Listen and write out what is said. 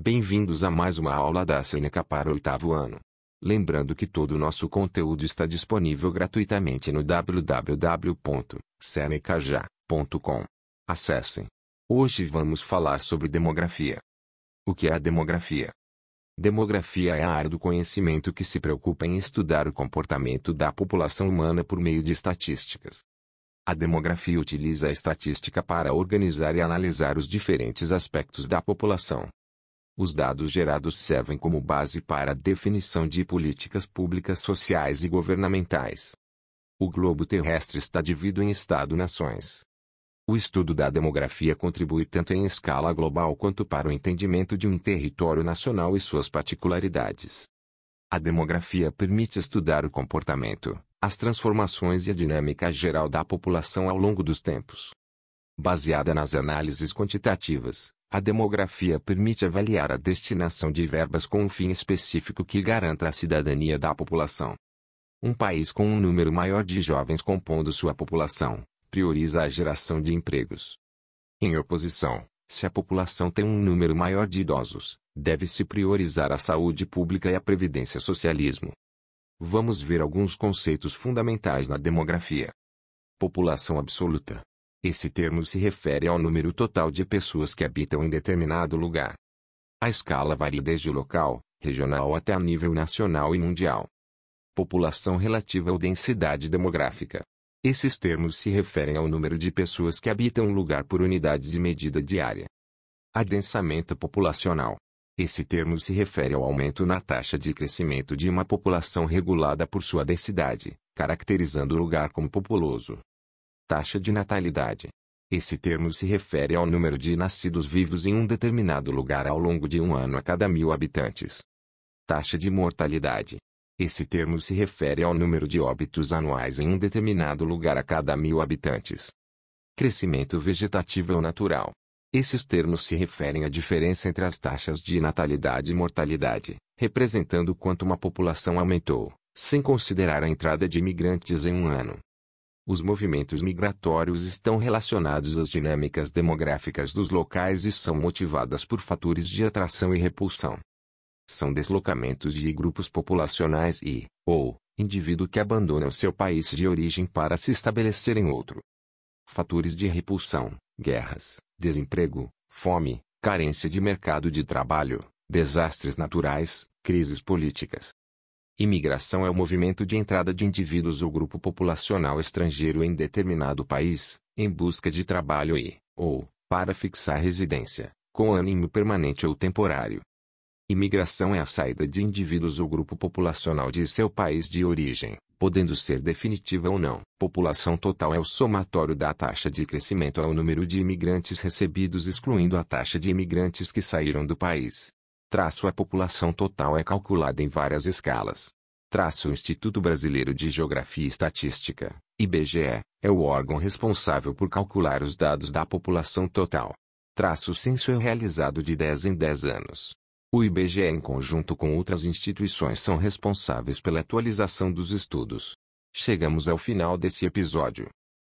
Bem-vindos a mais uma aula da Seneca para o oitavo ano. Lembrando que todo o nosso conteúdo está disponível gratuitamente no www.senecaja.com. Acessem. Hoje vamos falar sobre demografia. O que é a demografia? Demografia é a área do conhecimento que se preocupa em estudar o comportamento da população humana por meio de estatísticas. A demografia utiliza a estatística para organizar e analisar os diferentes aspectos da população. Os dados gerados servem como base para a definição de políticas públicas sociais e governamentais. O globo terrestre está dividido em estado-nações. O estudo da demografia contribui tanto em escala global quanto para o entendimento de um território nacional e suas particularidades. A demografia permite estudar o comportamento, as transformações e a dinâmica geral da população ao longo dos tempos. Baseada nas análises quantitativas, a demografia permite avaliar a destinação de verbas com um fim específico que garanta a cidadania da população. Um país com um número maior de jovens compondo sua população, prioriza a geração de empregos. Em oposição, se a população tem um número maior de idosos, deve-se priorizar a saúde pública e a previdência socialismo. Vamos ver alguns conceitos fundamentais na demografia. População absoluta. Esse termo se refere ao número total de pessoas que habitam em determinado lugar. A escala varia desde o local, regional até a nível nacional e mundial. População relativa ou densidade demográfica. Esses termos se referem ao número de pessoas que habitam um lugar por unidade de medida diária. Adensamento populacional. Esse termo se refere ao aumento na taxa de crescimento de uma população regulada por sua densidade, caracterizando o lugar como populoso. Taxa de natalidade. Esse termo se refere ao número de nascidos vivos em um determinado lugar ao longo de um ano a cada mil habitantes. Taxa de mortalidade. Esse termo se refere ao número de óbitos anuais em um determinado lugar a cada mil habitantes. Crescimento vegetativo ou natural. Esses termos se referem à diferença entre as taxas de natalidade e mortalidade, representando quanto uma população aumentou, sem considerar a entrada de imigrantes em um ano. Os movimentos migratórios estão relacionados às dinâmicas demográficas dos locais e são motivadas por fatores de atração e repulsão são deslocamentos de grupos populacionais e, ou, indivíduo que abandona o seu país de origem para se estabelecer em outro. Fatores de repulsão, guerras, desemprego, fome, carência de mercado de trabalho, desastres naturais, crises políticas. Imigração é o movimento de entrada de indivíduos ou grupo populacional estrangeiro em determinado país, em busca de trabalho e, ou, para fixar residência, com ânimo permanente ou temporário. Imigração é a saída de indivíduos ou grupo populacional de seu país de origem, podendo ser definitiva ou não. População total é o somatório da taxa de crescimento ao número de imigrantes recebidos excluindo a taxa de imigrantes que saíram do país. Traço a população total é calculada em várias escalas. Traço o Instituto Brasileiro de Geografia e Estatística, IBGE, é o órgão responsável por calcular os dados da população total. Traço o censo é realizado de 10 em 10 anos. O IBGE em conjunto com outras instituições são responsáveis pela atualização dos estudos. Chegamos ao final desse episódio.